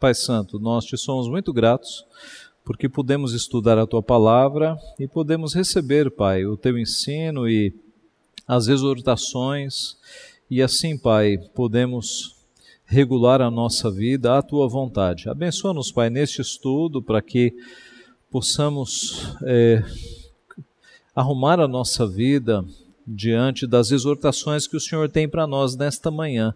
Pai Santo, nós te somos muito gratos porque podemos estudar a tua palavra e podemos receber, Pai, o teu ensino e as exortações, e assim, Pai, podemos regular a nossa vida à tua vontade. Abençoa-nos, Pai, neste estudo para que possamos é, arrumar a nossa vida diante das exortações que o Senhor tem para nós nesta manhã.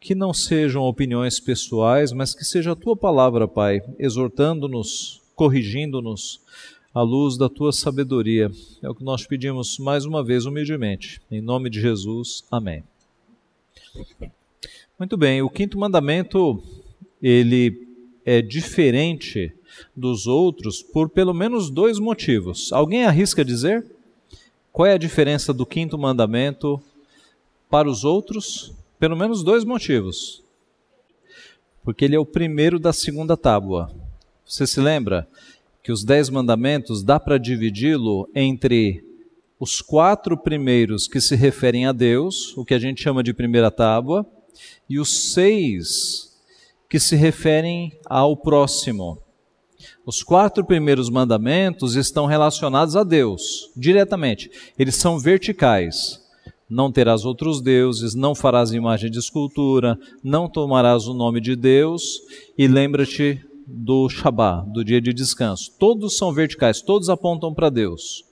Que não sejam opiniões pessoais, mas que seja a tua palavra, Pai, exortando-nos, corrigindo-nos à luz da tua sabedoria. É o que nós pedimos mais uma vez, humildemente. Em nome de Jesus. Amém. Muito bem, o quinto mandamento, ele é diferente dos outros por pelo menos dois motivos. Alguém arrisca dizer? Qual é a diferença do quinto mandamento para os outros? Pelo menos dois motivos. Porque ele é o primeiro da segunda tábua. Você se lembra que os dez mandamentos dá para dividi-lo entre os quatro primeiros que se referem a Deus, o que a gente chama de primeira tábua, e os seis que se referem ao próximo. Os quatro primeiros mandamentos estão relacionados a Deus, diretamente. Eles são verticais. Não terás outros deuses, não farás imagem de escultura, não tomarás o nome de Deus e lembra-te do Shabá, do dia de descanso. Todos são verticais, todos apontam para Deus.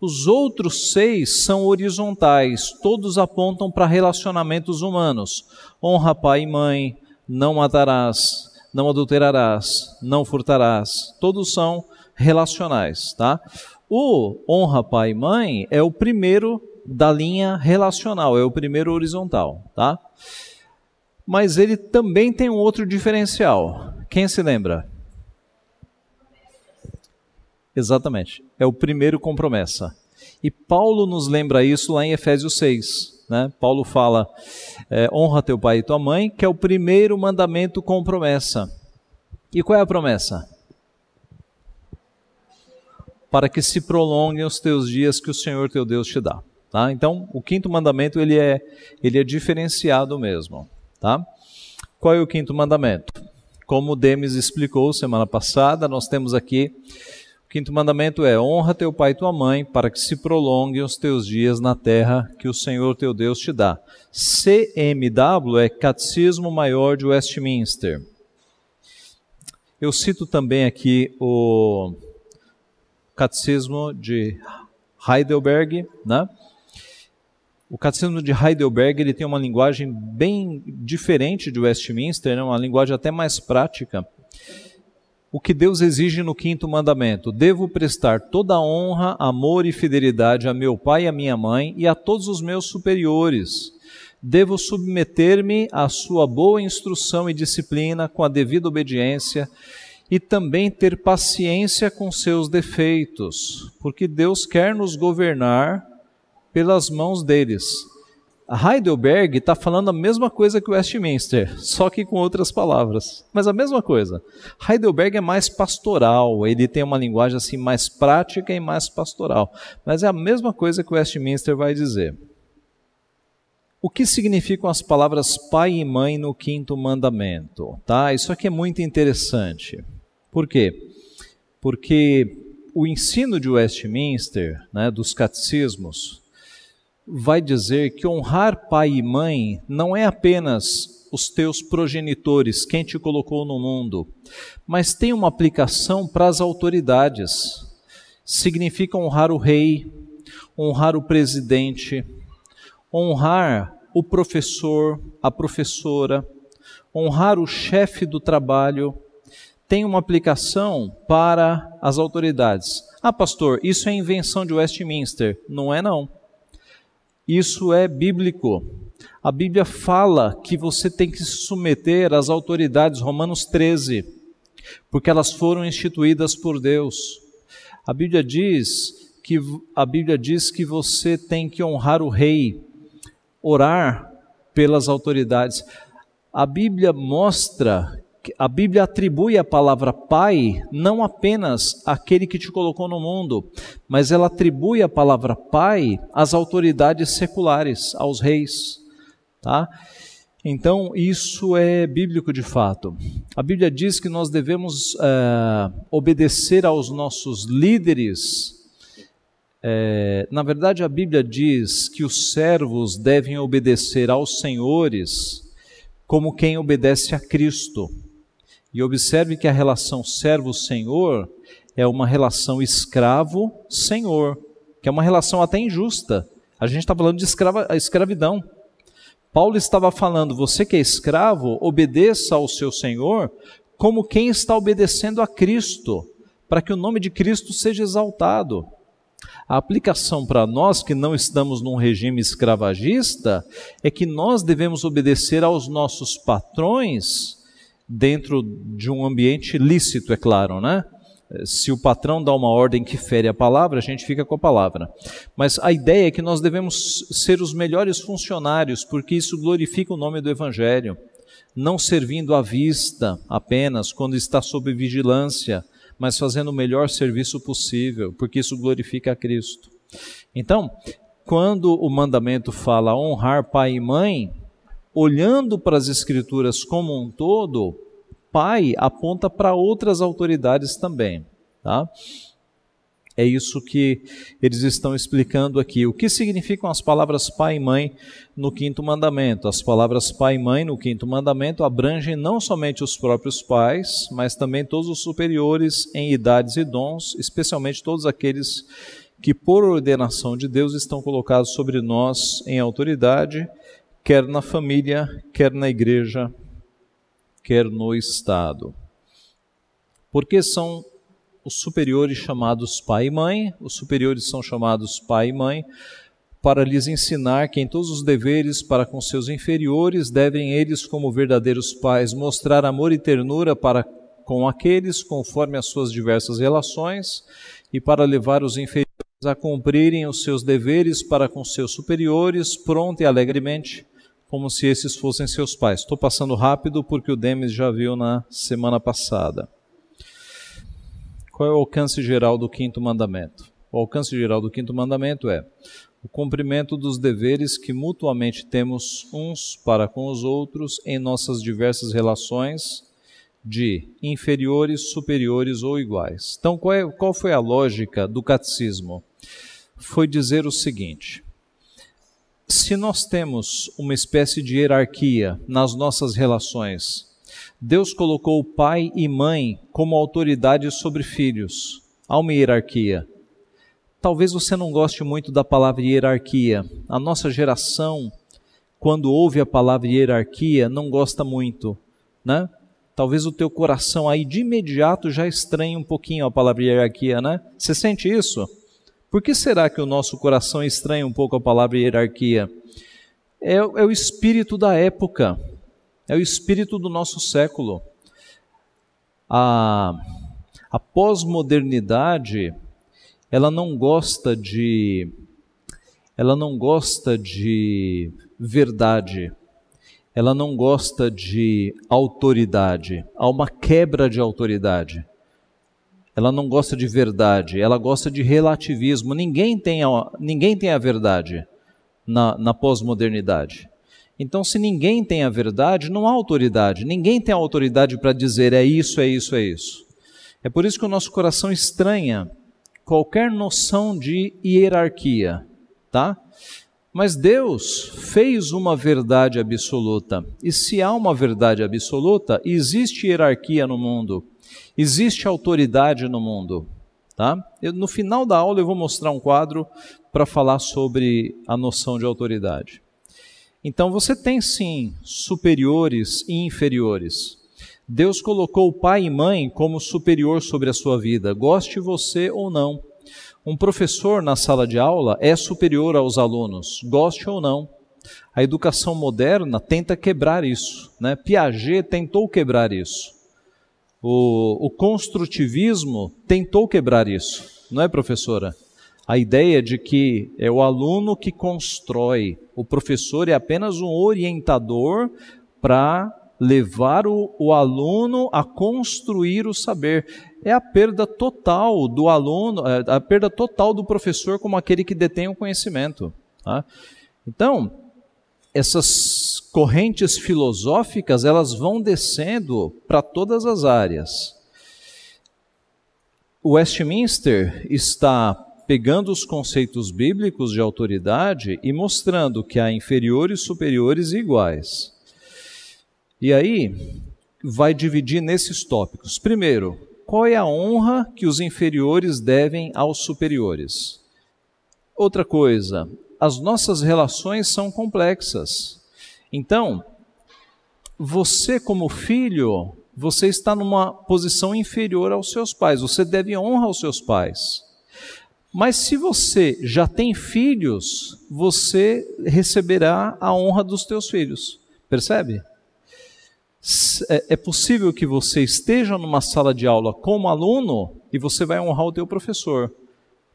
Os outros seis são horizontais, todos apontam para relacionamentos humanos. Honra pai e mãe, não matarás, não adulterarás, não furtarás. Todos são relacionais, tá? O honra pai e mãe é o primeiro da linha relacional, é o primeiro horizontal, tá? Mas ele também tem um outro diferencial. Quem se lembra? Exatamente. É o primeiro com promessa. E Paulo nos lembra isso lá em Efésios 6. Né? Paulo fala: é, honra teu pai e tua mãe, que é o primeiro mandamento com promessa. E qual é a promessa? Para que se prolonguem os teus dias que o Senhor teu Deus te dá. Tá? Então, o quinto mandamento ele é, ele é diferenciado mesmo. Tá? Qual é o quinto mandamento? Como o Demis explicou semana passada, nós temos aqui o quinto mandamento é: honra teu pai e tua mãe, para que se prolonguem os teus dias na terra que o Senhor teu Deus te dá. CMW é Catecismo Maior de Westminster. Eu cito também aqui o Catecismo de Heidelberg, né? O Catecismo de Heidelberg ele tem uma linguagem bem diferente de Westminster, né? uma linguagem até mais prática o que Deus exige no quinto mandamento: devo prestar toda honra, amor e fidelidade a meu pai e a minha mãe e a todos os meus superiores. Devo submeter-me à sua boa instrução e disciplina com a devida obediência e também ter paciência com seus defeitos, porque Deus quer nos governar pelas mãos deles. A Heidelberg está falando a mesma coisa que Westminster, só que com outras palavras. Mas a mesma coisa. Heidelberg é mais pastoral, ele tem uma linguagem assim mais prática e mais pastoral. Mas é a mesma coisa que Westminster vai dizer. O que significam as palavras pai e mãe no quinto mandamento? Tá? Isso aqui é muito interessante. Por quê? Porque o ensino de Westminster, né, dos catecismos, vai dizer que honrar pai e mãe não é apenas os teus progenitores, quem te colocou no mundo, mas tem uma aplicação para as autoridades. Significa honrar o rei, honrar o presidente, honrar o professor, a professora, honrar o chefe do trabalho, tem uma aplicação para as autoridades. Ah, pastor, isso é invenção de Westminster. Não é não. Isso é bíblico. A Bíblia fala que você tem que se submeter às autoridades, Romanos 13, porque elas foram instituídas por Deus. A Bíblia diz que a Bíblia diz que você tem que honrar o rei, orar pelas autoridades. A Bíblia mostra a Bíblia atribui a palavra pai não apenas àquele que te colocou no mundo, mas ela atribui a palavra pai às autoridades seculares, aos reis, tá? Então, isso é bíblico de fato. A Bíblia diz que nós devemos é, obedecer aos nossos líderes. É, na verdade, a Bíblia diz que os servos devem obedecer aos senhores como quem obedece a Cristo. E observe que a relação servo-senhor é uma relação escravo-senhor, que é uma relação até injusta. A gente está falando de escrava, escravidão. Paulo estava falando: você que é escravo, obedeça ao seu senhor como quem está obedecendo a Cristo, para que o nome de Cristo seja exaltado. A aplicação para nós que não estamos num regime escravagista é que nós devemos obedecer aos nossos patrões dentro de um ambiente lícito, é claro, né? Se o patrão dá uma ordem que fere a palavra, a gente fica com a palavra. Mas a ideia é que nós devemos ser os melhores funcionários, porque isso glorifica o nome do Evangelho. Não servindo à vista apenas quando está sob vigilância, mas fazendo o melhor serviço possível, porque isso glorifica a Cristo. Então, quando o mandamento fala honrar pai e mãe, olhando para as Escrituras como um todo, pai aponta para outras autoridades também, tá? É isso que eles estão explicando aqui. O que significam as palavras pai e mãe no quinto mandamento? As palavras pai e mãe no quinto mandamento abrangem não somente os próprios pais, mas também todos os superiores em idades e dons, especialmente todos aqueles que, por ordenação de Deus, estão colocados sobre nós em autoridade, quer na família, quer na igreja, quer no Estado. Porque são os superiores chamados pai e mãe, os superiores são chamados pai e mãe, para lhes ensinar que em todos os deveres para com seus inferiores devem eles, como verdadeiros pais, mostrar amor e ternura para com aqueles conforme as suas diversas relações e para levar os inferiores a cumprirem os seus deveres para com seus superiores, pronto e alegremente, como se esses fossem seus pais. Estou passando rápido porque o Demis já viu na semana passada. Qual é o alcance geral do quinto mandamento? O alcance geral do quinto mandamento é o cumprimento dos deveres que mutuamente temos uns para com os outros em nossas diversas relações de inferiores, superiores ou iguais. Então, qual, é, qual foi a lógica do catecismo? Foi dizer o seguinte: se nós temos uma espécie de hierarquia nas nossas relações, Deus colocou pai e mãe como autoridade sobre filhos. Há uma hierarquia. Talvez você não goste muito da palavra hierarquia. A nossa geração, quando ouve a palavra hierarquia, não gosta muito, né? Talvez o teu coração aí de imediato já estranhe um pouquinho a palavra hierarquia, né? Você sente isso? Por que será que o nosso coração estranha um pouco a palavra hierarquia? É, é o espírito da época, é o espírito do nosso século. A, a pós-modernidade, ela não gosta de ela não gosta de verdade, ela não gosta de autoridade, há uma quebra de autoridade. Ela não gosta de verdade, ela gosta de relativismo. Ninguém tem a, ninguém tem a verdade na, na pós-modernidade. Então, se ninguém tem a verdade, não há autoridade. Ninguém tem a autoridade para dizer é isso, é isso, é isso. É por isso que o nosso coração estranha qualquer noção de hierarquia, tá? Mas Deus fez uma verdade absoluta. E se há uma verdade absoluta, existe hierarquia no mundo. Existe autoridade no mundo, tá? Eu, no final da aula eu vou mostrar um quadro para falar sobre a noção de autoridade. Então você tem sim superiores e inferiores. Deus colocou pai e mãe como superior sobre a sua vida, goste você ou não. Um professor na sala de aula é superior aos alunos, goste ou não. A educação moderna tenta quebrar isso. Né? Piaget tentou quebrar isso. O, o construtivismo tentou quebrar isso, não é, professora? A ideia de que é o aluno que constrói, o professor é apenas um orientador para levar o, o, aluno a construir o saber. É a perda total do aluno, é, a perda total do professor como aquele que detém o conhecimento. Tá? Então, essas correntes filosóficas, elas vão descendo para todas as áreas. Westminster está pegando os conceitos bíblicos de autoridade e mostrando que há inferiores, superiores e iguais. E aí vai dividir nesses tópicos. Primeiro, qual é a honra que os inferiores devem aos superiores? Outra coisa, as nossas relações são complexas. Então, você como filho, você está numa posição inferior aos seus pais, você deve honra aos seus pais. Mas se você já tem filhos, você receberá a honra dos teus filhos. Percebe? É, é possível que você esteja numa sala de aula como aluno e você vai honrar o teu professor,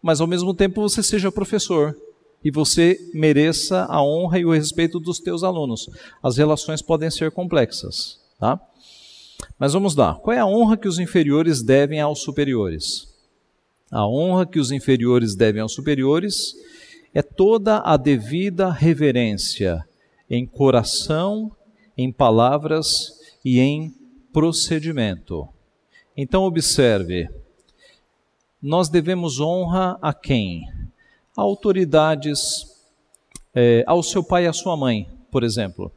mas ao mesmo tempo você seja professor e você mereça a honra e o respeito dos teus alunos. As relações podem ser complexas, tá? Mas vamos lá. Qual é a honra que os inferiores devem aos superiores? A honra que os inferiores devem aos superiores é toda a devida reverência em coração, em palavras e em procedimento. Então, observe: nós devemos honra a quem? Autoridades, é, ao seu pai e à sua mãe, por exemplo.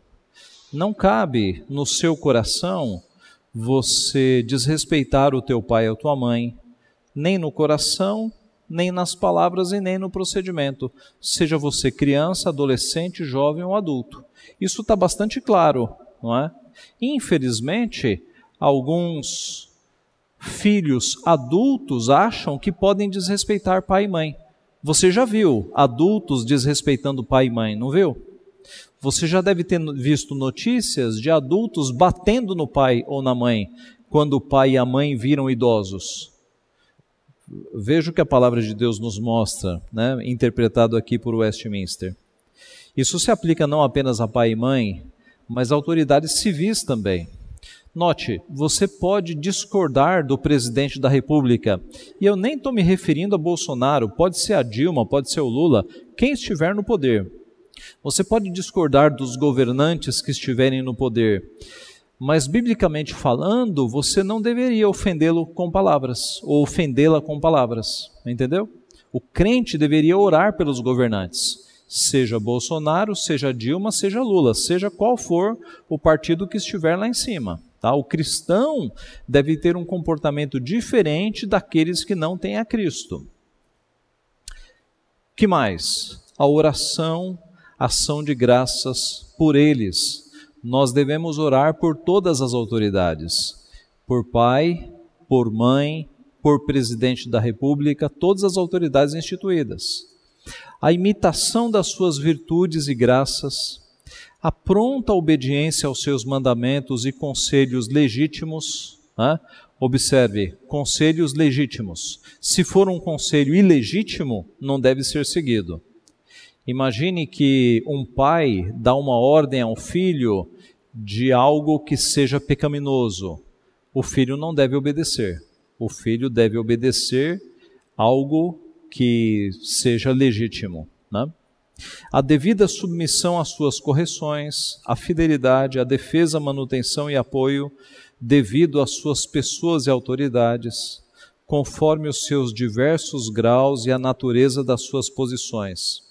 Não cabe no seu coração você desrespeitar o teu pai ou a tua mãe, nem no coração, nem nas palavras e nem no procedimento, seja você criança, adolescente, jovem ou adulto. Isso está bastante claro, não é? Infelizmente, alguns filhos adultos acham que podem desrespeitar pai e mãe. Você já viu adultos desrespeitando pai e mãe, não viu? Você já deve ter visto notícias de adultos batendo no pai ou na mãe quando o pai e a mãe viram idosos. Veja o que a palavra de Deus nos mostra, né, interpretado aqui por Westminster. Isso se aplica não apenas a pai e mãe, mas a autoridades civis também. Note, você pode discordar do presidente da República, e eu nem estou me referindo a Bolsonaro, pode ser a Dilma, pode ser o Lula, quem estiver no poder. Você pode discordar dos governantes que estiverem no poder, mas biblicamente falando, você não deveria ofendê-lo com palavras, ou ofendê-la com palavras, entendeu? O crente deveria orar pelos governantes, seja Bolsonaro, seja Dilma, seja Lula, seja qual for o partido que estiver lá em cima. Tá? O cristão deve ter um comportamento diferente daqueles que não têm a Cristo. Que mais? A oração, ação de graças por eles nós devemos orar por todas as autoridades, por pai, por mãe, por presidente da República, todas as autoridades instituídas. A imitação das suas virtudes e graças, a pronta obediência aos seus mandamentos e conselhos legítimos. Né? Observe, conselhos legítimos. Se for um conselho ilegítimo, não deve ser seguido. Imagine que um pai dá uma ordem a um filho de algo que seja pecaminoso. O filho não deve obedecer. O filho deve obedecer algo que seja legítimo. Né? A devida submissão às suas correções, a fidelidade, a defesa, manutenção e apoio devido às suas pessoas e autoridades, conforme os seus diversos graus e a natureza das suas posições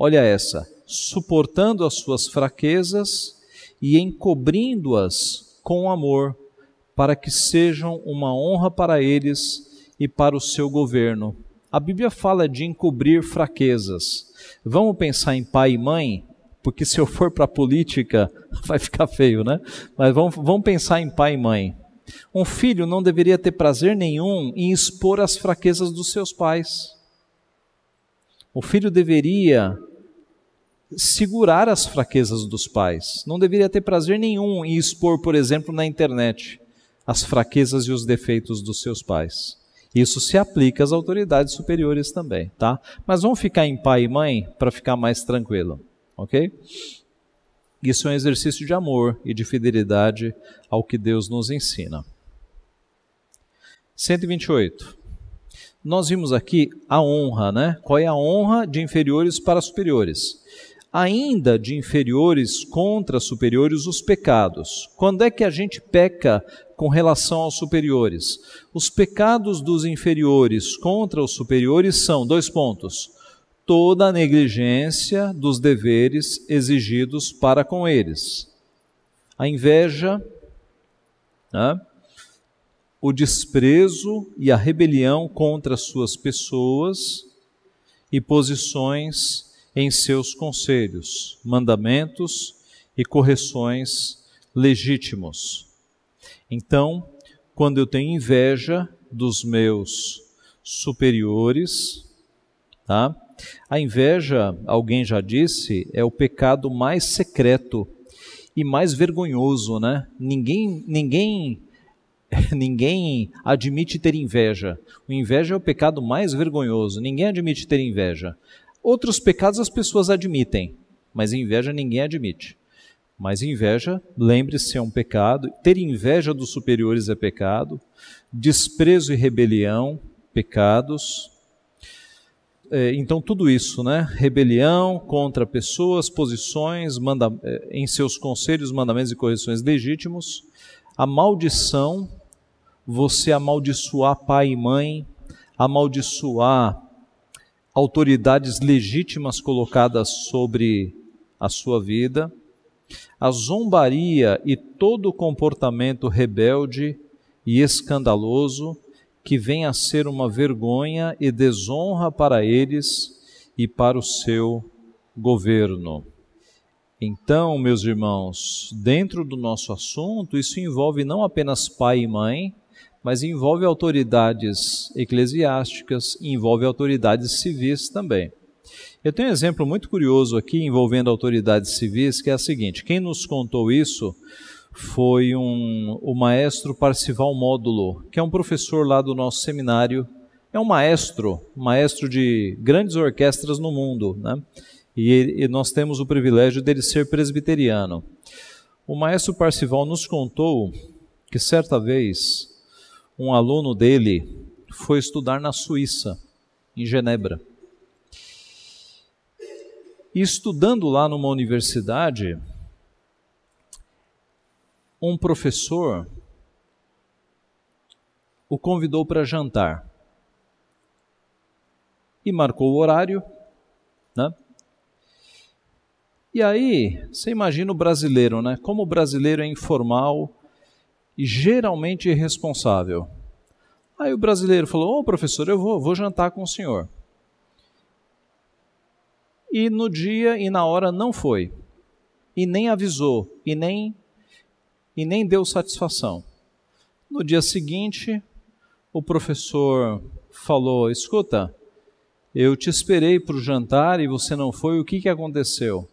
olha essa, suportando as suas fraquezas e encobrindo-as com amor, para que sejam uma honra para eles e para o seu governo. A Bíblia fala de encobrir fraquezas. Vamos pensar em pai e mãe, porque se eu for para a política vai ficar feio, né? Mas vamos, vamos pensar em pai e mãe. Um filho não deveria ter prazer nenhum em expor as fraquezas dos seus pais. O filho deveria segurar as fraquezas dos pais. Não deveria ter prazer nenhum em expor, por exemplo, na internet as fraquezas e os defeitos dos seus pais. Isso se aplica às autoridades superiores também, tá? Mas vamos ficar em pai e mãe para ficar mais tranquilo, ok? Isso é um exercício de amor e de fidelidade ao que Deus nos ensina. 128. Nós vimos aqui a honra, né? Qual é a honra de inferiores para superiores? ainda de inferiores contra superiores os pecados. Quando é que a gente peca com relação aos superiores? Os pecados dos inferiores contra os superiores são dois pontos: toda a negligência dos deveres exigidos para com eles, a inveja, né? o desprezo e a rebelião contra suas pessoas e posições em seus conselhos, mandamentos e correções legítimos. Então, quando eu tenho inveja dos meus superiores, tá? A inveja, alguém já disse, é o pecado mais secreto e mais vergonhoso, né? Ninguém, ninguém, ninguém admite ter inveja. O inveja é o pecado mais vergonhoso. Ninguém admite ter inveja. Outros pecados as pessoas admitem, mas inveja ninguém admite. Mas inveja, lembre-se, é um pecado. Ter inveja dos superiores é pecado. Desprezo e rebelião, pecados. É, então, tudo isso, né? Rebelião contra pessoas, posições, manda, é, em seus conselhos, mandamentos e correções legítimos. A maldição, você amaldiçoar pai e mãe, amaldiçoar autoridades legítimas colocadas sobre a sua vida, a zombaria e todo comportamento rebelde e escandaloso que vem a ser uma vergonha e desonra para eles e para o seu governo. Então, meus irmãos, dentro do nosso assunto, isso envolve não apenas pai e mãe, mas envolve autoridades eclesiásticas, envolve autoridades civis também. Eu tenho um exemplo muito curioso aqui envolvendo autoridades civis, que é a seguinte: quem nos contou isso foi um, o maestro Parcival Módulo, que é um professor lá do nosso seminário. É um maestro, maestro de grandes orquestras no mundo, né? E, e nós temos o privilégio dele ser presbiteriano. O maestro Parcival nos contou que certa vez um aluno dele foi estudar na Suíça, em Genebra. E estudando lá numa universidade, um professor o convidou para jantar. E marcou o horário, né? E aí, você imagina o brasileiro, né? Como o brasileiro é informal, e geralmente irresponsável. Aí o brasileiro falou: Ô oh, professor, eu vou, vou jantar com o senhor. E no dia e na hora não foi. E nem avisou, e nem, e nem deu satisfação. No dia seguinte, o professor falou: Escuta, eu te esperei para o jantar e você não foi, o que, que aconteceu?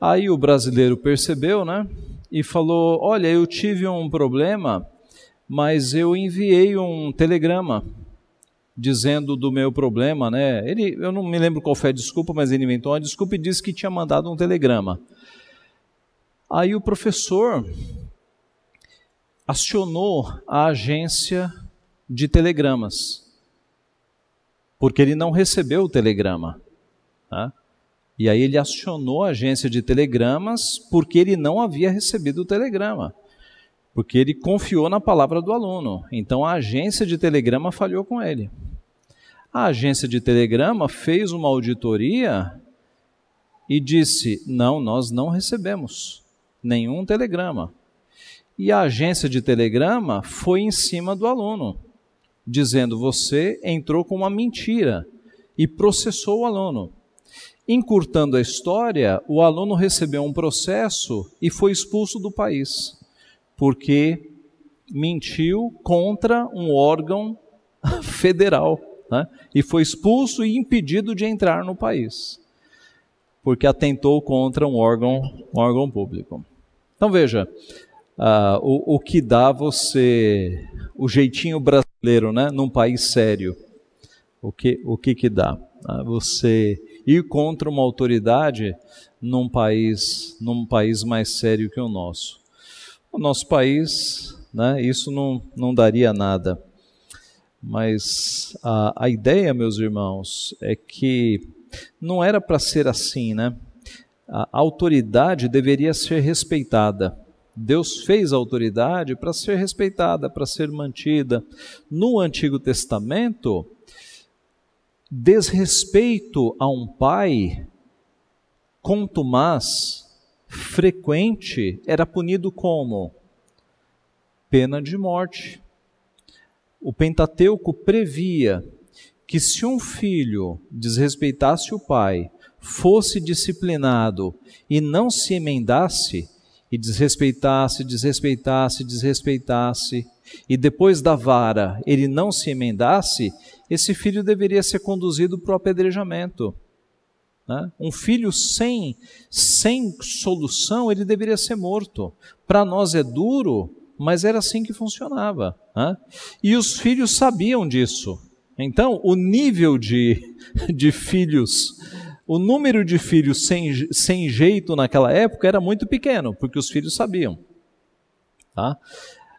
Aí o brasileiro percebeu, né? e falou: Olha, eu tive um problema, mas eu enviei um telegrama dizendo do meu problema, né? Ele, eu não me lembro qual foi a desculpa, mas ele inventou uma desculpa e disse que tinha mandado um telegrama. Aí o professor acionou a agência de telegramas, porque ele não recebeu o telegrama. Tá? E aí ele acionou a agência de telegramas porque ele não havia recebido o telegrama. Porque ele confiou na palavra do aluno. Então a agência de telegrama falhou com ele. A agência de telegrama fez uma auditoria e disse: não, nós não recebemos nenhum telegrama. E a agência de telegrama foi em cima do aluno, dizendo: você entrou com uma mentira e processou o aluno. Encurtando a história, o aluno recebeu um processo e foi expulso do país, porque mentiu contra um órgão federal né? e foi expulso e impedido de entrar no país, porque atentou contra um órgão, um órgão público. Então veja, uh, o, o que dá você, o jeitinho brasileiro, né, num país sério, o que, o que, que dá? Uh, você ir contra uma autoridade num país, num país mais sério que o nosso. O nosso país, né, isso não, não daria nada. Mas a, a ideia, meus irmãos, é que não era para ser assim, né? a autoridade deveria ser respeitada. Deus fez a autoridade para ser respeitada, para ser mantida. No Antigo Testamento, desrespeito a um pai contumaz, frequente, era punido como? Pena de morte. O Pentateuco previa que se um filho desrespeitasse o pai, fosse disciplinado e não se emendasse, e desrespeitasse, desrespeitasse, desrespeitasse, e depois da vara ele não se emendasse, esse filho deveria ser conduzido para o apedrejamento. Né? Um filho sem, sem solução, ele deveria ser morto. Para nós é duro, mas era assim que funcionava. Né? E os filhos sabiam disso. Então, o nível de, de filhos o número de filhos sem, sem jeito naquela época era muito pequeno, porque os filhos sabiam. Tá?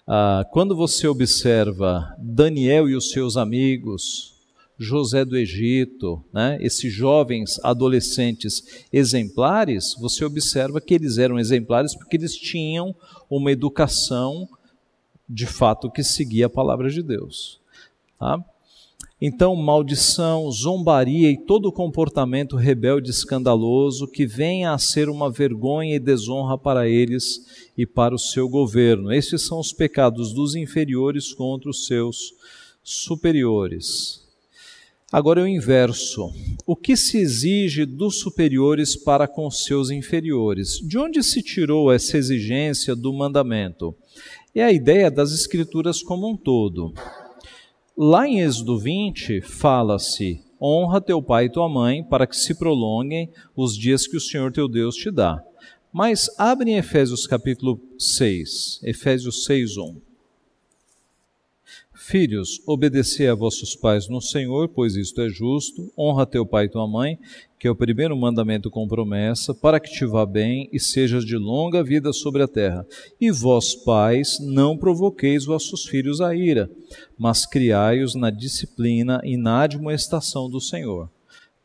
Ah, quando você observa Daniel e os seus amigos, José do Egito, né, esses jovens adolescentes exemplares, você observa que eles eram exemplares porque eles tinham uma educação de fato que seguia a palavra de Deus. Tá? Então, maldição, zombaria e todo comportamento rebelde escandaloso que venha a ser uma vergonha e desonra para eles e para o seu governo. Esses são os pecados dos inferiores contra os seus superiores. Agora é o inverso. O que se exige dos superiores para com seus inferiores? De onde se tirou essa exigência do mandamento? É a ideia das Escrituras como um todo. Lá em Êxodo 20, fala-se: honra teu pai e tua mãe, para que se prolonguem os dias que o Senhor teu Deus te dá. Mas abre em Efésios capítulo 6, Efésios 6, 1. Filhos, obedecei a vossos pais no Senhor, pois isto é justo. Honra teu pai e tua mãe, que é o primeiro mandamento com promessa, para que te vá bem e sejas de longa vida sobre a terra. E vós, pais, não provoqueis vossos filhos a ira, mas criai-os na disciplina e na admoestação do Senhor.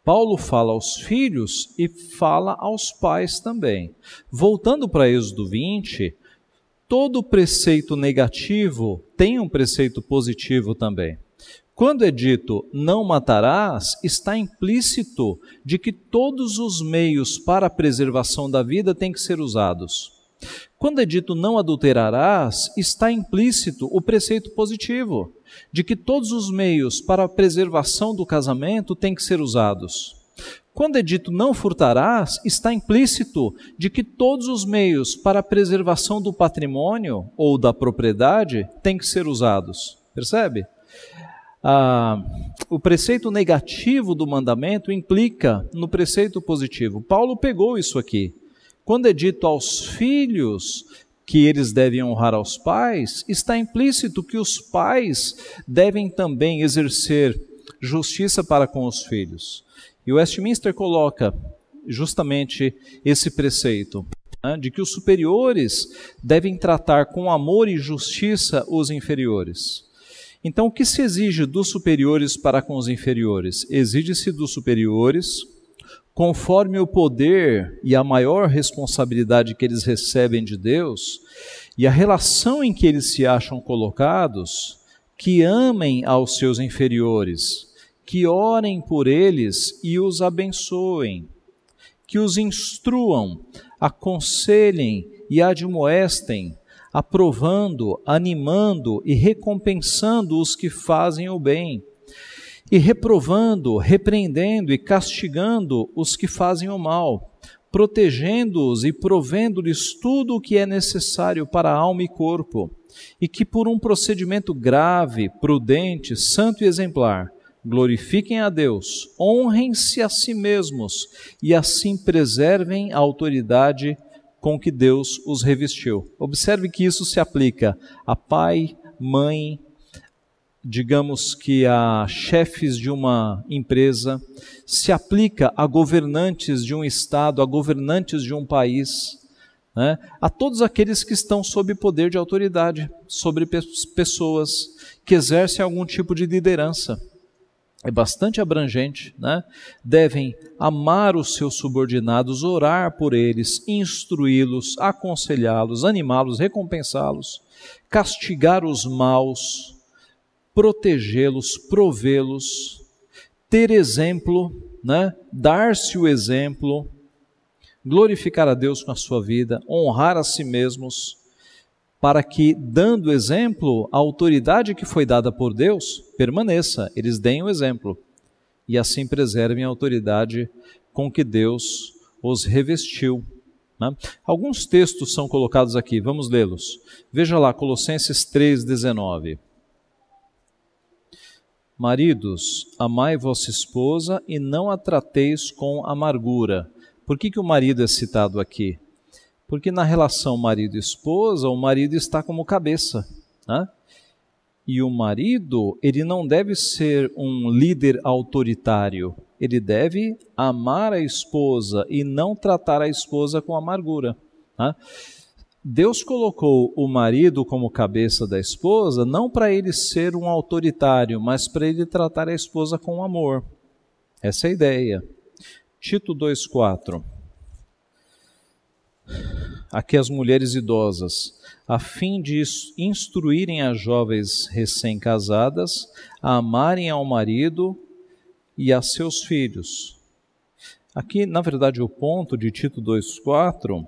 Paulo fala aos filhos e fala aos pais também. Voltando para Êxodo 20, todo preceito negativo tem um preceito positivo também. Quando é dito não matarás, está implícito de que todos os meios para a preservação da vida têm que ser usados. Quando é dito não adulterarás, está implícito o preceito positivo, de que todos os meios para a preservação do casamento têm que ser usados. Quando é dito não furtarás, está implícito de que todos os meios para a preservação do patrimônio ou da propriedade têm que ser usados. Percebe? Ah, o preceito negativo do mandamento implica no preceito positivo. Paulo pegou isso aqui. Quando é dito aos filhos que eles devem honrar aos pais, está implícito que os pais devem também exercer justiça para com os filhos. E Westminster coloca justamente esse preceito né, de que os superiores devem tratar com amor e justiça os inferiores. Então, o que se exige dos superiores para com os inferiores? Exige-se dos superiores, conforme o poder e a maior responsabilidade que eles recebem de Deus e a relação em que eles se acham colocados, que amem aos seus inferiores, que orem por eles e os abençoem, que os instruam, aconselhem e admoestem, aprovando, animando e recompensando os que fazem o bem, e reprovando, repreendendo e castigando os que fazem o mal, protegendo-os e provendo-lhes tudo o que é necessário para alma e corpo, e que por um procedimento grave, prudente, santo e exemplar, glorifiquem a Deus, honrem-se a si mesmos e assim preservem a autoridade com que Deus os revestiu. Observe que isso se aplica a pai, mãe, digamos que a chefes de uma empresa, se aplica a governantes de um estado, a governantes de um país, né? a todos aqueles que estão sob poder de autoridade, sobre pessoas que exercem algum tipo de liderança. É bastante abrangente, né? Devem amar os seus subordinados, orar por eles, instruí-los, aconselhá-los, animá-los, recompensá-los, castigar os maus, protegê-los, provê-los, ter exemplo, né? Dar-se o exemplo, glorificar a Deus com a sua vida, honrar a si mesmos para que, dando exemplo, a autoridade que foi dada por Deus permaneça, eles deem o exemplo e assim preservem a autoridade com que Deus os revestiu. Né? Alguns textos são colocados aqui, vamos lê-los. Veja lá, Colossenses 3,19. Maridos, amai vossa esposa e não a trateis com amargura. Por que, que o marido é citado aqui? Porque na relação marido-esposa, o marido está como cabeça. Né? E o marido, ele não deve ser um líder autoritário. Ele deve amar a esposa e não tratar a esposa com amargura. Né? Deus colocou o marido como cabeça da esposa não para ele ser um autoritário, mas para ele tratar a esposa com amor. Essa é a ideia. Tito 2,4 aqui as mulheres idosas, a fim de instruírem as jovens recém-casadas a amarem ao marido e a seus filhos. Aqui, na verdade, o ponto de Tito 2,4,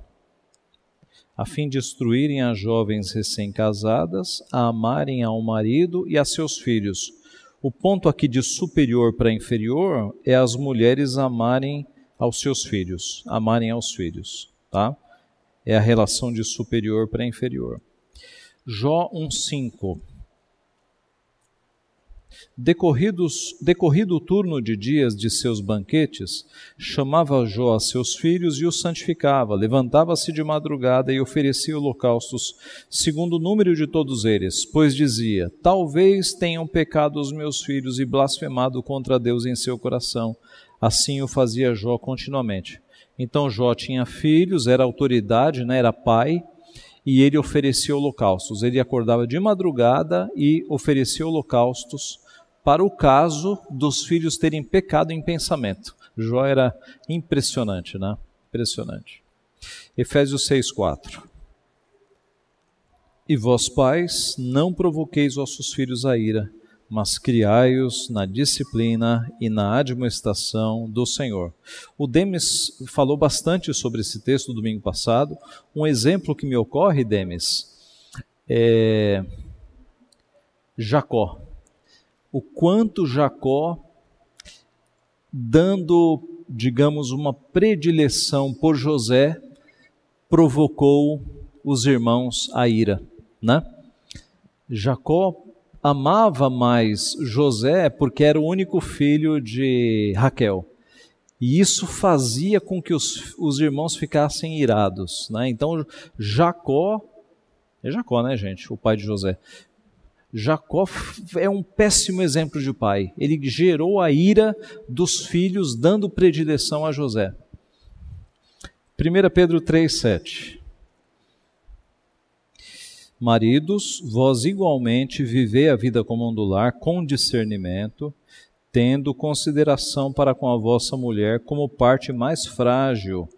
a fim de instruírem as jovens recém-casadas a amarem ao marido e a seus filhos. O ponto aqui de superior para inferior é as mulheres amarem aos seus filhos, amarem aos filhos, tá? É a relação de superior para inferior. Jó 1,5 Decorridos, decorrido o turno de dias de seus banquetes, chamava Jó a seus filhos e os santificava, levantava-se de madrugada e oferecia holocaustos, segundo o número de todos eles, pois dizia: Talvez tenham pecado os meus filhos e blasfemado contra Deus em seu coração. Assim o fazia Jó continuamente. Então Jó tinha filhos, era autoridade, né, era pai, e ele oferecia holocaustos. Ele acordava de madrugada e oferecia holocaustos para o caso dos filhos terem pecado em pensamento. Jó era impressionante, né? Impressionante. Efésios 6:4. E vós pais, não provoqueis vossos filhos a ira, mas criai-os na disciplina e na admoestação do Senhor. O Demis falou bastante sobre esse texto domingo passado. Um exemplo que me ocorre, Demis, é Jacó. O quanto Jacó, dando, digamos, uma predileção por José, provocou os irmãos a ira, né? Jacó amava mais José porque era o único filho de Raquel. E isso fazia com que os, os irmãos ficassem irados. Né? Então, Jacó, é Jacó, né, gente? O pai de José. Jacó é um péssimo exemplo de pai. Ele gerou a ira dos filhos, dando predileção a José. 1 Pedro 3,7 Maridos, vós igualmente vivei a vida comum do lar com discernimento, tendo consideração para com a vossa mulher como parte mais frágil,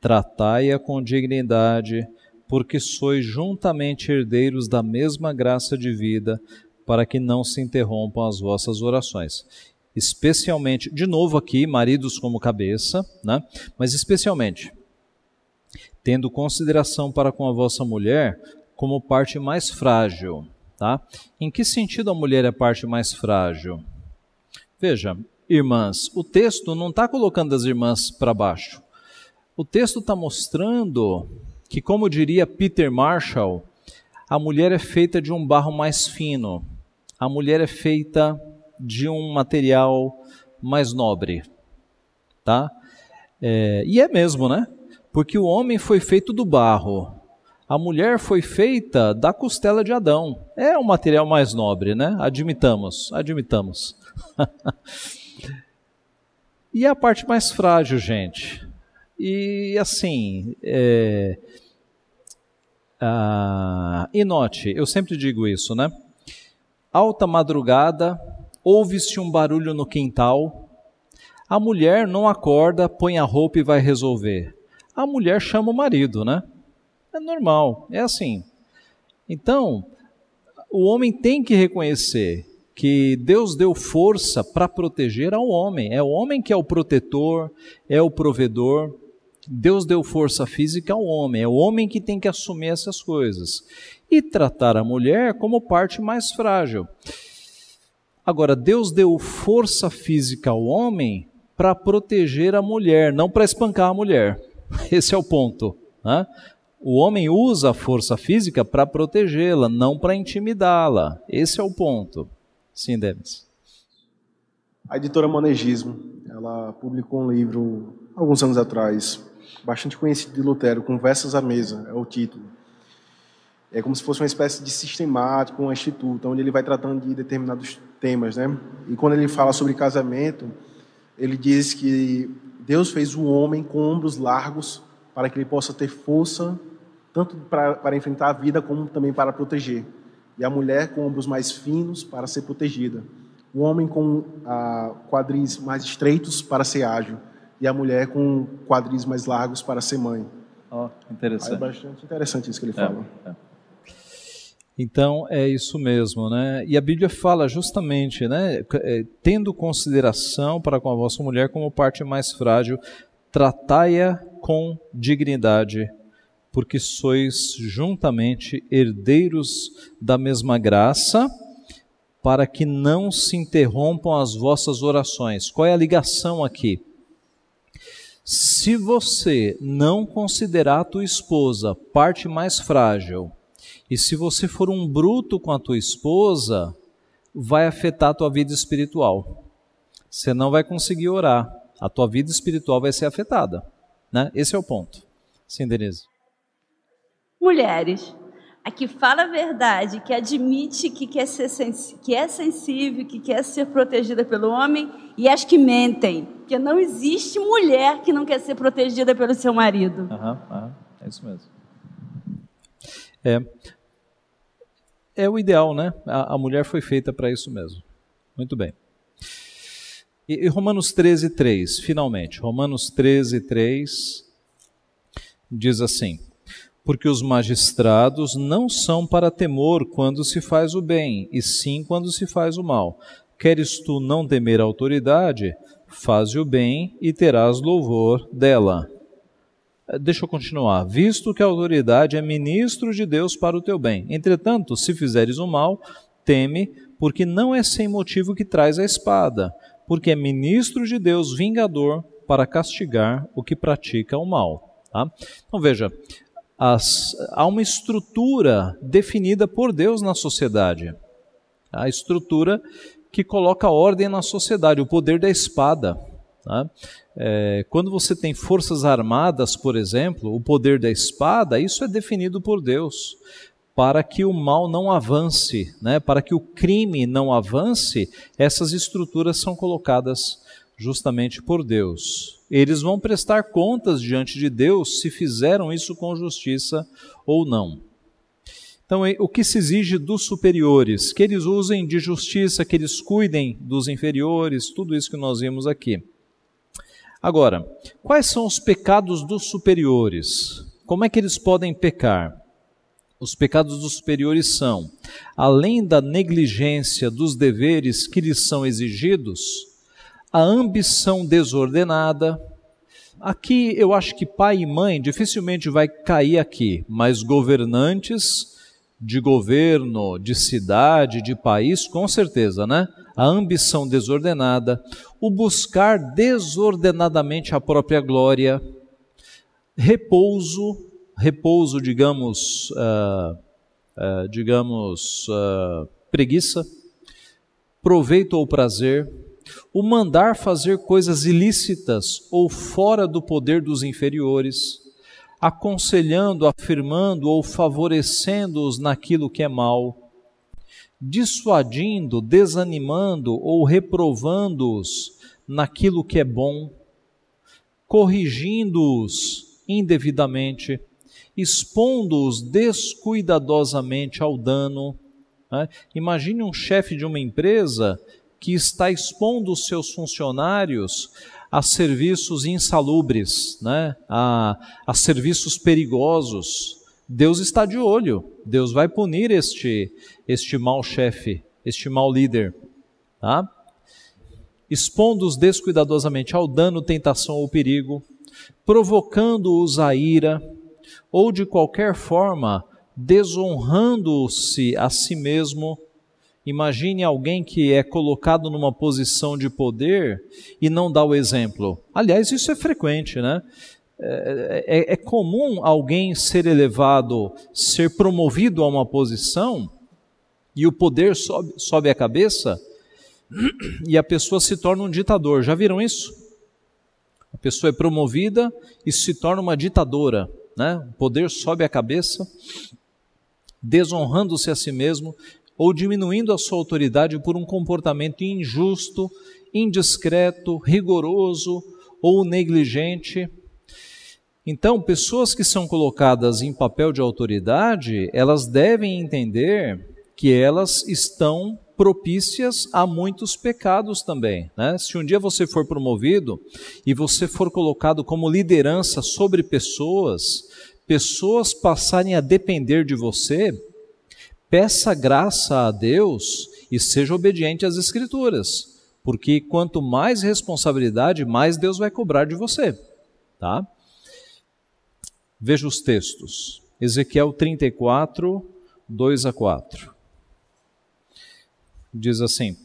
tratai-a com dignidade, porque sois juntamente herdeiros da mesma graça de vida, para que não se interrompam as vossas orações. Especialmente, de novo aqui, maridos como cabeça, né? mas especialmente, tendo consideração para com a vossa mulher, como parte mais frágil. Tá? Em que sentido a mulher é a parte mais frágil? Veja, irmãs, o texto não está colocando as irmãs para baixo. O texto está mostrando que, como diria Peter Marshall, a mulher é feita de um barro mais fino, a mulher é feita de um material mais nobre, tá? É, e é mesmo, né? Porque o homem foi feito do barro, a mulher foi feita da costela de Adão. É o material mais nobre, né? Admitamos, admitamos. e a parte mais frágil, gente. E assim, é... ah, e note, eu sempre digo isso, né? Alta madrugada, ouve-se um barulho no quintal, a mulher não acorda, põe a roupa e vai resolver. A mulher chama o marido, né? É normal, é assim. Então, o homem tem que reconhecer que Deus deu força para proteger ao homem. É o homem que é o protetor, é o provedor. Deus deu força física ao homem, é o homem que tem que assumir essas coisas. E tratar a mulher como parte mais frágil. Agora, Deus deu força física ao homem para proteger a mulher, não para espancar a mulher. Esse é o ponto. Né? O homem usa a força física para protegê-la, não para intimidá-la. Esse é o ponto. Sim, Denis. A editora Monegismo, ela publicou um livro alguns anos atrás, bastante conhecido de Lutero, Conversas à Mesa, é o título. É como se fosse uma espécie de sistemático, um instituto, onde ele vai tratando de determinados temas, né? E quando ele fala sobre casamento, ele diz que Deus fez o homem com ombros largos para que ele possa ter força tanto para, para enfrentar a vida como também para proteger e a mulher com ombros mais finos para ser protegida, o homem com ah, quadris mais estreitos para ser ágil e a mulher com quadris mais largos para ser mãe. Oh, interessante. É bastante interessante isso que ele fala. É, é. Então é isso mesmo, né? E a Bíblia fala justamente, né? É, tendo consideração para com a vossa mulher como parte mais frágil, tratai-a com dignidade porque sois juntamente herdeiros da mesma graça, para que não se interrompam as vossas orações. Qual é a ligação aqui? Se você não considerar a tua esposa parte mais frágil, e se você for um bruto com a tua esposa, vai afetar a tua vida espiritual. Você não vai conseguir orar. A tua vida espiritual vai ser afetada. Né? Esse é o ponto. Sim, Denise mulheres, a que fala a verdade, que admite que quer ser que é sensível, que quer ser protegida pelo homem, e as que mentem, porque não existe mulher que não quer ser protegida pelo seu marido. Aham, aham, é isso mesmo. É, é o ideal, né? A, a mulher foi feita para isso mesmo. Muito bem. E, e Romanos 13, 3, finalmente. Romanos 13, 3 diz assim: porque os magistrados não são para temor quando se faz o bem, e sim quando se faz o mal. Queres tu não temer a autoridade? Faze o bem e terás louvor dela. Eh, deixa eu continuar. Visto que a autoridade é ministro de Deus para o teu bem. Entretanto, se fizeres o mal, teme, porque não é sem motivo que traz a espada, porque é ministro de Deus vingador para castigar o que pratica o mal. Tá? Então veja, as, há uma estrutura definida por Deus na sociedade. A estrutura que coloca ordem na sociedade, o poder da espada. Tá? É, quando você tem forças armadas, por exemplo, o poder da espada, isso é definido por Deus. Para que o mal não avance, né? para que o crime não avance, essas estruturas são colocadas justamente por Deus. Eles vão prestar contas diante de Deus se fizeram isso com justiça ou não. Então, o que se exige dos superiores? Que eles usem de justiça, que eles cuidem dos inferiores, tudo isso que nós vimos aqui. Agora, quais são os pecados dos superiores? Como é que eles podem pecar? Os pecados dos superiores são, além da negligência dos deveres que lhes são exigidos, a ambição desordenada. Aqui eu acho que pai e mãe dificilmente vai cair aqui, mas governantes de governo, de cidade, de país, com certeza, né? A ambição desordenada, o buscar desordenadamente a própria glória, repouso, repouso, digamos, uh, uh, digamos, uh, preguiça, proveito ou prazer, o mandar fazer coisas ilícitas ou fora do poder dos inferiores, aconselhando, afirmando ou favorecendo-os naquilo que é mal, dissuadindo, desanimando ou reprovando-os naquilo que é bom, corrigindo-os indevidamente, expondo-os descuidadosamente ao dano. Né? Imagine um chefe de uma empresa que está expondo os seus funcionários a serviços insalubres, né? a, a serviços perigosos. Deus está de olho, Deus vai punir este, este mau chefe, este mau líder. Tá? Expondo-os descuidadosamente ao dano, tentação ou perigo, provocando-os a ira, ou de qualquer forma desonrando-se a si mesmo. Imagine alguém que é colocado numa posição de poder e não dá o exemplo. Aliás, isso é frequente, né? É, é, é, comum alguém ser elevado, ser promovido a uma posição e o poder sobe, sobe a cabeça e a pessoa se torna um ditador. Já viram isso? A pessoa é promovida e se torna uma ditadora. Né? O poder sobe a cabeça desonrando-se a si mesmo ou diminuindo a sua autoridade por um comportamento injusto, indiscreto, rigoroso ou negligente. Então, pessoas que são colocadas em papel de autoridade, elas devem entender que elas estão propícias a muitos pecados também. Né? Se um dia você for promovido e você for colocado como liderança sobre pessoas, pessoas passarem a depender de você, peça graça a Deus e seja obediente às Escrituras, porque quanto mais responsabilidade, mais Deus vai cobrar de você, tá? Veja os textos. Ezequiel 34, 2 a 4. Diz assim: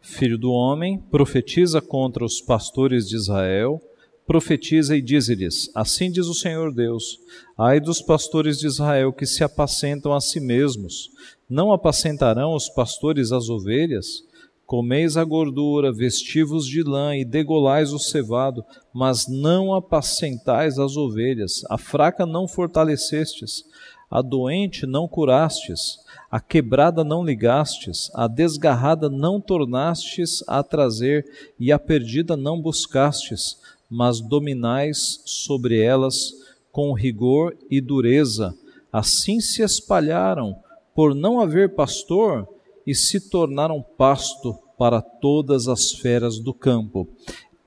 Filho do homem, profetiza contra os pastores de Israel profetiza e diz-lhes: Assim diz o Senhor Deus: Ai dos pastores de Israel que se apacentam a si mesmos. Não apacentarão os pastores as ovelhas? Comeis a gordura, vestivos de lã e degolais o cevado, mas não apacentais as ovelhas. A fraca não fortalecestes, a doente não curastes, a quebrada não ligastes, a desgarrada não tornastes a trazer, e a perdida não buscastes mas dominais sobre elas com rigor e dureza. Assim se espalharam, por não haver pastor, e se tornaram pasto para todas as feras do campo.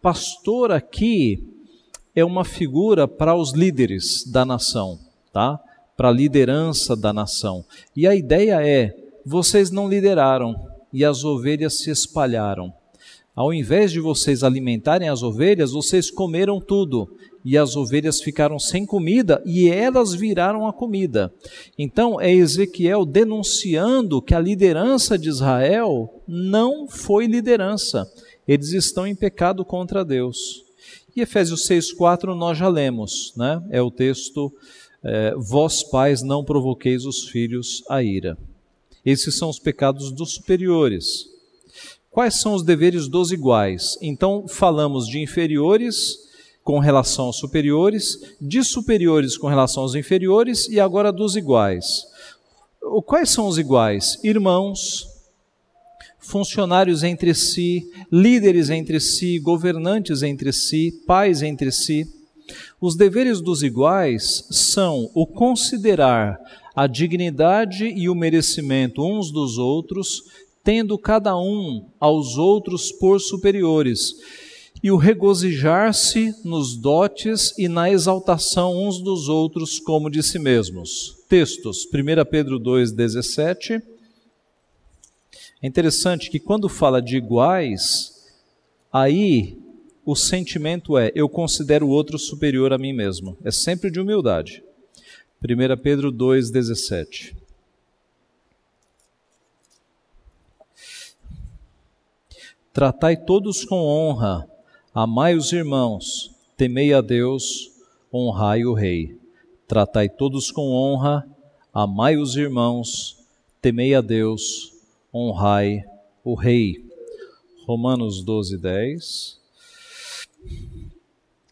Pastor aqui é uma figura para os líderes da nação, tá? Para a liderança da nação. E a ideia é: vocês não lideraram e as ovelhas se espalharam. Ao invés de vocês alimentarem as ovelhas, vocês comeram tudo e as ovelhas ficaram sem comida e elas viraram a comida. Então é Ezequiel denunciando que a liderança de Israel não foi liderança. Eles estão em pecado contra Deus. E Efésios 6,4 nós já lemos, né? É o texto: é, Vós pais não provoqueis os filhos a ira. Esses são os pecados dos superiores. Quais são os deveres dos iguais? Então, falamos de inferiores com relação aos superiores, de superiores com relação aos inferiores e agora dos iguais. Quais são os iguais? Irmãos, funcionários entre si, líderes entre si, governantes entre si, pais entre si. Os deveres dos iguais são o considerar a dignidade e o merecimento uns dos outros, tendo cada um aos outros por superiores, e o regozijar-se nos dotes e na exaltação uns dos outros como de si mesmos. Textos, 1 Pedro 2,17. É interessante que quando fala de iguais, aí o sentimento é: eu considero o outro superior a mim mesmo. É sempre de humildade. 1 Pedro 2,17. Tratai todos com honra, amai os irmãos, temei a Deus, honrai o Rei. Tratai todos com honra, amai os irmãos, temei a Deus, honrai o Rei. Romanos 12, 10.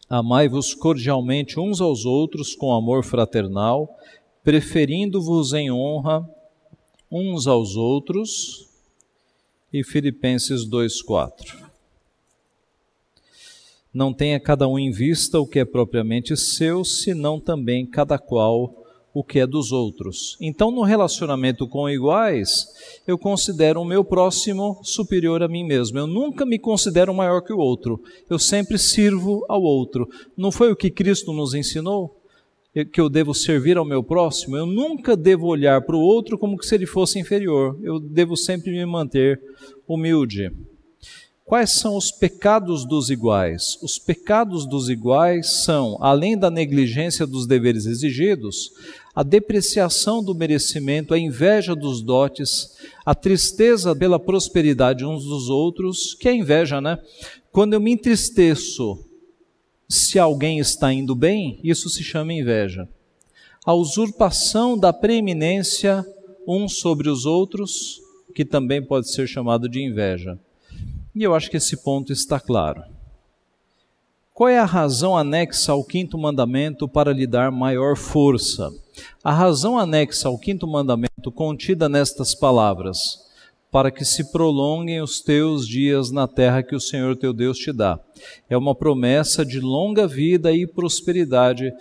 Amai-vos cordialmente uns aos outros com amor fraternal, preferindo-vos em honra uns aos outros e Filipenses 2:4. Não tenha cada um em vista o que é propriamente seu, senão também cada qual o que é dos outros. Então, no relacionamento com iguais, eu considero o meu próximo superior a mim mesmo. Eu nunca me considero maior que o outro. Eu sempre sirvo ao outro. Não foi o que Cristo nos ensinou? Que eu devo servir ao meu próximo? Eu nunca devo olhar para o outro como se ele fosse inferior. Eu devo sempre me manter humilde. Quais são os pecados dos iguais? Os pecados dos iguais são, além da negligência dos deveres exigidos, a depreciação do merecimento, a inveja dos dotes, a tristeza pela prosperidade uns dos outros, que é inveja, né? Quando eu me entristeço se alguém está indo bem, isso se chama inveja. A usurpação da preeminência uns sobre os outros, que também pode ser chamado de inveja. E eu acho que esse ponto está claro. Qual é a razão anexa ao quinto mandamento para lhe dar maior força? A razão anexa ao quinto mandamento contida nestas palavras: para que se prolonguem os teus dias na terra que o Senhor teu Deus te dá. É uma promessa de longa vida e prosperidade,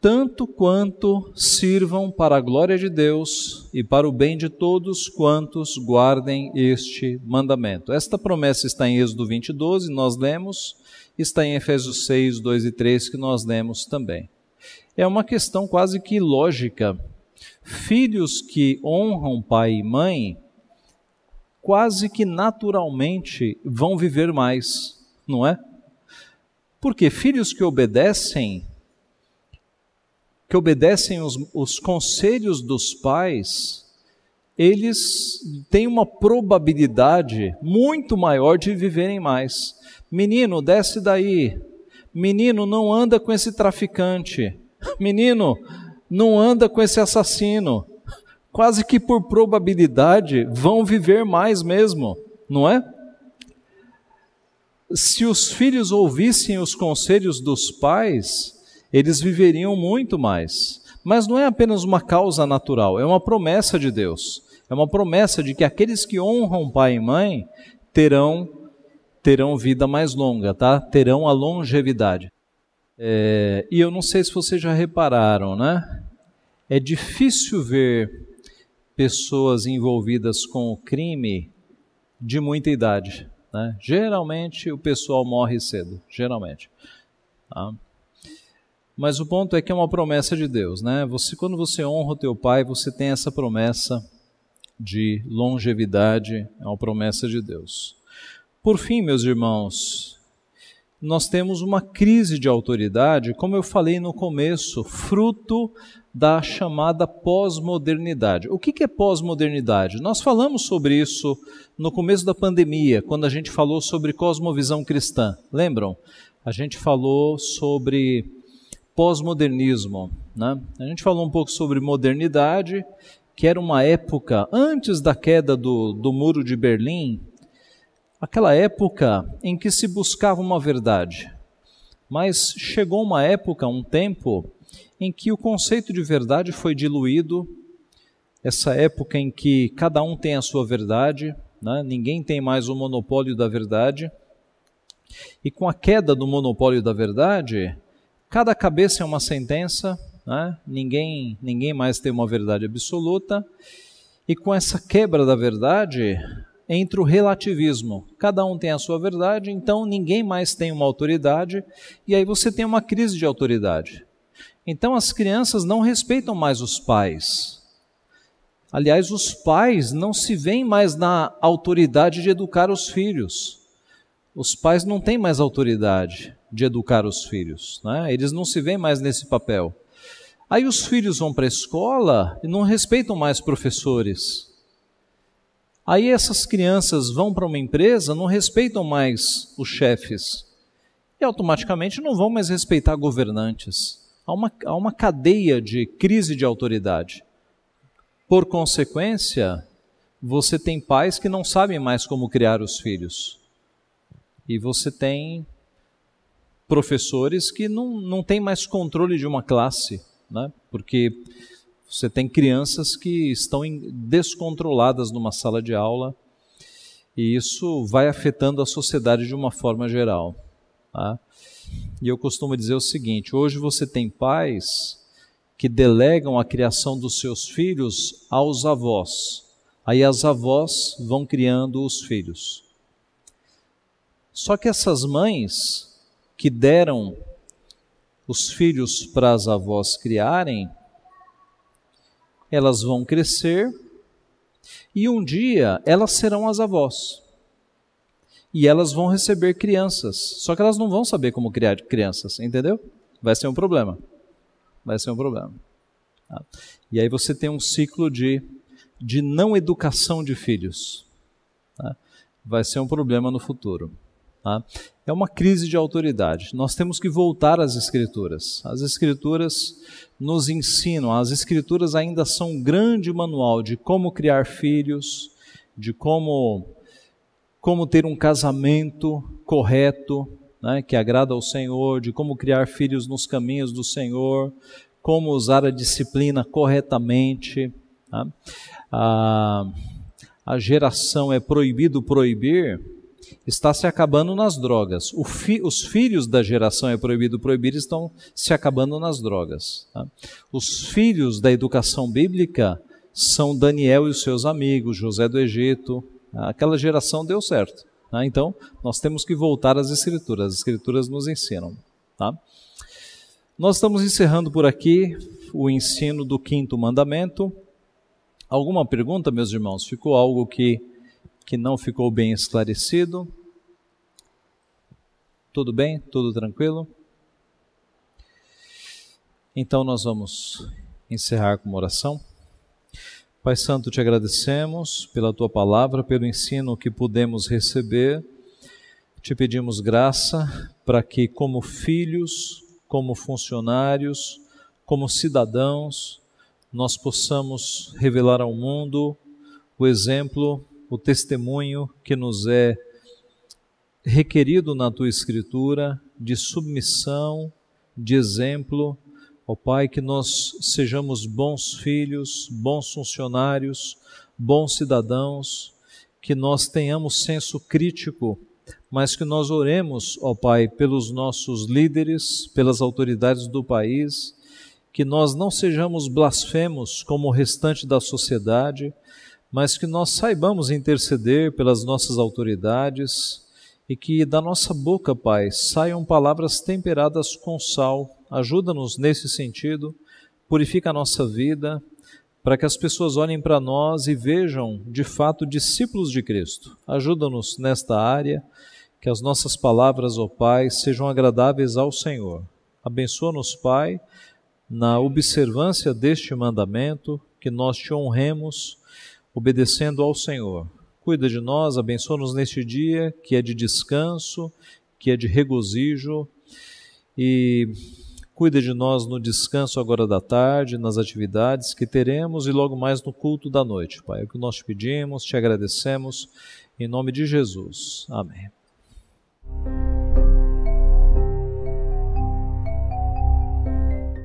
tanto quanto sirvam para a glória de Deus e para o bem de todos quantos guardem este mandamento. Esta promessa está em Êxodo 20, 12, nós lemos, está em Efésios 6, 2 e 3, que nós lemos também é uma questão quase que lógica. Filhos que honram pai e mãe, quase que naturalmente vão viver mais, não é? Porque filhos que obedecem, que obedecem os, os conselhos dos pais, eles têm uma probabilidade muito maior de viverem mais. Menino, desce daí. Menino, não anda com esse traficante. Menino, não anda com esse assassino. Quase que por probabilidade vão viver mais mesmo, não é? Se os filhos ouvissem os conselhos dos pais, eles viveriam muito mais. Mas não é apenas uma causa natural, é uma promessa de Deus. É uma promessa de que aqueles que honram pai e mãe terão terão vida mais longa, tá? Terão a longevidade. É, e eu não sei se vocês já repararam, né? É difícil ver pessoas envolvidas com o crime de muita idade. Né? Geralmente o pessoal morre cedo, geralmente. Tá? Mas o ponto é que é uma promessa de Deus, né? Você, quando você honra o teu pai, você tem essa promessa de longevidade, é uma promessa de Deus. Por fim, meus irmãos, nós temos uma crise de autoridade, como eu falei no começo, fruto da chamada pós-modernidade. O que é pós-modernidade? Nós falamos sobre isso no começo da pandemia, quando a gente falou sobre cosmovisão cristã. Lembram? A gente falou sobre pós-modernismo. Né? A gente falou um pouco sobre modernidade, que era uma época antes da queda do, do Muro de Berlim, aquela época em que se buscava uma verdade. Mas chegou uma época, um tempo, em que o conceito de verdade foi diluído, essa época em que cada um tem a sua verdade, né? ninguém tem mais o monopólio da verdade. E com a queda do monopólio da verdade, cada cabeça é uma sentença, né? ninguém, ninguém mais tem uma verdade absoluta. E com essa quebra da verdade, entre o relativismo. Cada um tem a sua verdade, então ninguém mais tem uma autoridade, e aí você tem uma crise de autoridade. Então as crianças não respeitam mais os pais. Aliás, os pais não se veem mais na autoridade de educar os filhos. Os pais não têm mais autoridade de educar os filhos, né? eles não se veem mais nesse papel. Aí os filhos vão para a escola e não respeitam mais professores. Aí essas crianças vão para uma empresa, não respeitam mais os chefes e automaticamente não vão mais respeitar governantes. Há uma, há uma cadeia de crise de autoridade. Por consequência, você tem pais que não sabem mais como criar os filhos. E você tem professores que não, não têm mais controle de uma classe, né? porque você tem crianças que estão descontroladas numa sala de aula e isso vai afetando a sociedade de uma forma geral. Tá? E eu costumo dizer o seguinte: hoje você tem pais que delegam a criação dos seus filhos aos avós. Aí as avós vão criando os filhos. Só que essas mães que deram os filhos para as avós criarem, elas vão crescer e um dia elas serão as avós. E elas vão receber crianças. Só que elas não vão saber como criar crianças, entendeu? Vai ser um problema. Vai ser um problema. Tá? E aí você tem um ciclo de, de não educação de filhos. Tá? Vai ser um problema no futuro. Tá? É uma crise de autoridade. Nós temos que voltar às Escrituras. As Escrituras nos ensinam, as Escrituras ainda são um grande manual de como criar filhos, de como, como ter um casamento correto, né, que agrada ao Senhor, de como criar filhos nos caminhos do Senhor, como usar a disciplina corretamente. Tá? A, a geração é proibido proibir está se acabando nas drogas. Fi, os filhos da geração é proibido proibir estão se acabando nas drogas. Tá? Os filhos da educação bíblica são Daniel e os seus amigos, José do Egito. Aquela geração deu certo. Tá? Então, nós temos que voltar às Escrituras. As Escrituras nos ensinam. Tá? Nós estamos encerrando por aqui o ensino do quinto mandamento. Alguma pergunta, meus irmãos? Ficou algo que que não ficou bem esclarecido? Tudo bem? Tudo tranquilo? Então nós vamos encerrar com uma oração. Pai Santo, te agradecemos pela tua palavra, pelo ensino que pudemos receber. Te pedimos graça para que, como filhos, como funcionários, como cidadãos, nós possamos revelar ao mundo o exemplo o testemunho que nos é requerido na tua Escritura de submissão, de exemplo. Ó Pai, que nós sejamos bons filhos, bons funcionários, bons cidadãos, que nós tenhamos senso crítico, mas que nós oremos, ó Pai, pelos nossos líderes, pelas autoridades do país, que nós não sejamos blasfemos como o restante da sociedade, mas que nós saibamos interceder pelas nossas autoridades e que da nossa boca, Pai, saiam palavras temperadas com sal. Ajuda-nos nesse sentido, purifica a nossa vida, para que as pessoas olhem para nós e vejam de fato discípulos de Cristo. Ajuda-nos nesta área, que as nossas palavras, ó Pai, sejam agradáveis ao Senhor. Abençoa-nos, Pai, na observância deste mandamento, que nós te honremos obedecendo ao Senhor. Cuida de nós, abençoa-nos neste dia que é de descanso, que é de regozijo e cuida de nós no descanso agora da tarde, nas atividades que teremos e logo mais no culto da noite, Pai. É o que nós te pedimos, te agradecemos, em nome de Jesus. Amém.